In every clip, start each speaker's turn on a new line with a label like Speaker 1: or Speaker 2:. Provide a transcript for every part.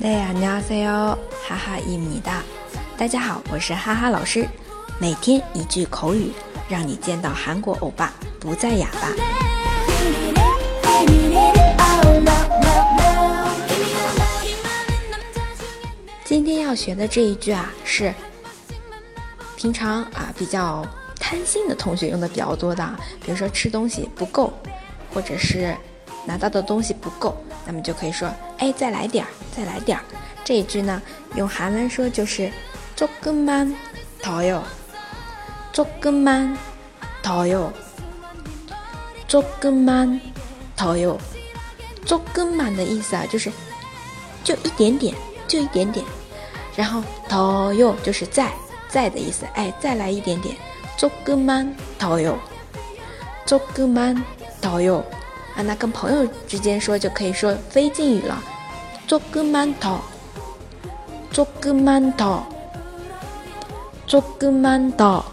Speaker 1: 大家好，哈哈伊米哒。大家好，我是哈哈老师。每天一句口语，让你见到韩国欧巴不再哑巴。今天要学的这一句啊，是平常啊比较贪心的同学用的比较多的，比如说吃东西不够，或者是拿到的东西不够。那么就可以说，哎，再来点儿，再来点儿。这一句呢，用韩文说就是“조금만더 요， 조금만더 요， 조금만더 요， 조금만的意思啊，就是就一点点，就一点点。然后더요就是再再的意思，哎，再来一点点。조금만더 요， 조금만더 요。 啊，那跟朋友之间说就可以说非敬语了，조금만 더， 조금만 더， 조금만 더。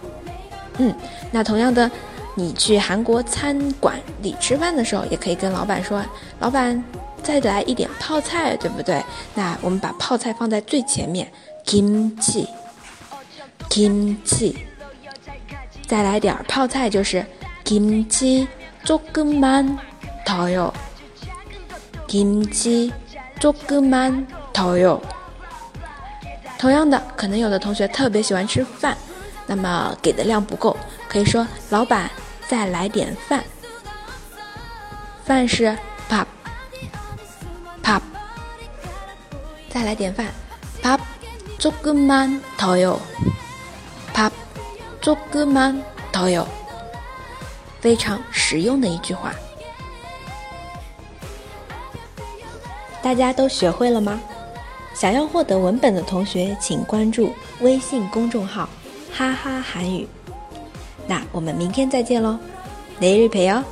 Speaker 1: 嗯，那同样的，你去韩国餐馆里吃饭的时候，也可以跟老板说，老板再来一点泡菜，对不对？那我们把泡菜放在最前面，김 치， 김 치， 再来点泡菜就是김치조금만 더 요， 김치조금만더 요。 同样的，可能有的同学特别喜欢吃饭，那么给的量不够，可以说老板再来点饭。饭是밥 밥， 再来点饭，밥조금만더 요， 밥조금만더 요。 非常实用的一句话。 大家都学会了吗？想要获得文本的同学，请关注微信公众号哈哈韩语。那我们明天再见喽，每日陪哦。